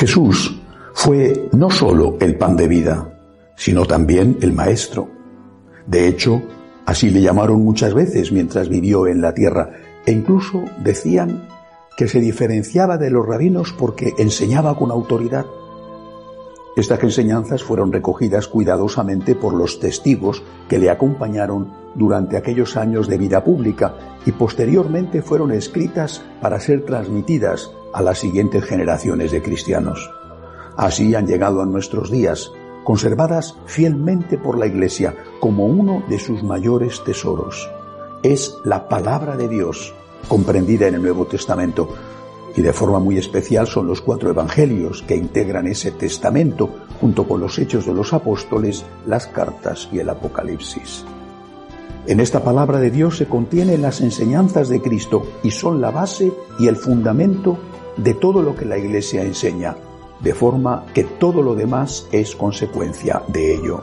Jesús fue no solo el pan de vida, sino también el maestro. De hecho, así le llamaron muchas veces mientras vivió en la tierra, e incluso decían que se diferenciaba de los rabinos porque enseñaba con autoridad. Estas enseñanzas fueron recogidas cuidadosamente por los testigos que le acompañaron durante aquellos años de vida pública y posteriormente fueron escritas para ser transmitidas a las siguientes generaciones de cristianos. Así han llegado a nuestros días, conservadas fielmente por la Iglesia como uno de sus mayores tesoros. Es la palabra de Dios, comprendida en el Nuevo Testamento, y de forma muy especial son los cuatro evangelios que integran ese testamento junto con los hechos de los apóstoles, las cartas y el Apocalipsis. En esta palabra de Dios se contienen las enseñanzas de Cristo y son la base y el fundamento de todo lo que la Iglesia enseña, de forma que todo lo demás es consecuencia de ello.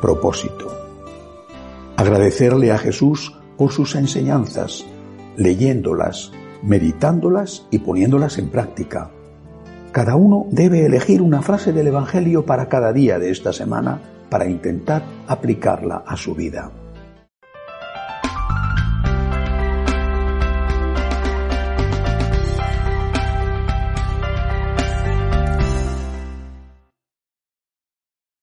Propósito. Agradecerle a Jesús por sus enseñanzas, leyéndolas, meditándolas y poniéndolas en práctica. Cada uno debe elegir una frase del Evangelio para cada día de esta semana para intentar aplicarla a su vida.